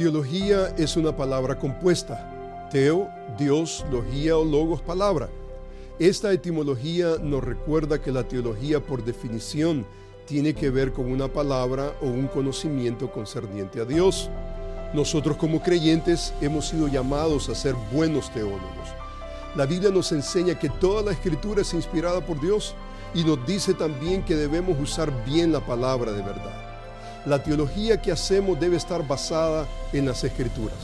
Teología es una palabra compuesta. Teo, Dios, logía o logos, palabra. Esta etimología nos recuerda que la teología por definición tiene que ver con una palabra o un conocimiento concerniente a Dios. Nosotros como creyentes hemos sido llamados a ser buenos teólogos. La Biblia nos enseña que toda la escritura es inspirada por Dios y nos dice también que debemos usar bien la palabra de verdad. La teología que hacemos debe estar basada en las escrituras.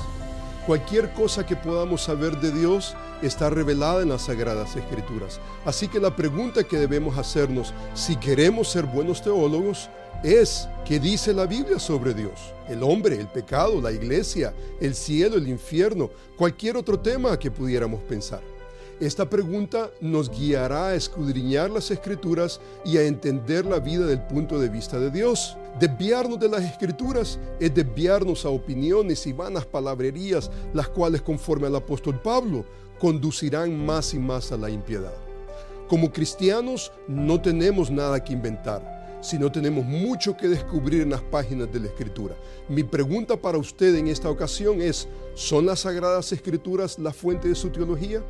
Cualquier cosa que podamos saber de Dios está revelada en las sagradas escrituras. Así que la pregunta que debemos hacernos si queremos ser buenos teólogos es, ¿qué dice la Biblia sobre Dios? El hombre, el pecado, la iglesia, el cielo, el infierno, cualquier otro tema que pudiéramos pensar. Esta pregunta nos guiará a escudriñar las escrituras y a entender la vida del punto de vista de Dios. Desviarnos de las escrituras es desviarnos a opiniones y vanas palabrerías, las cuales, conforme al apóstol Pablo, conducirán más y más a la impiedad. Como cristianos no tenemos nada que inventar, sino tenemos mucho que descubrir en las páginas de la Escritura. Mi pregunta para usted en esta ocasión es, ¿son las Sagradas Escrituras la fuente de su teología?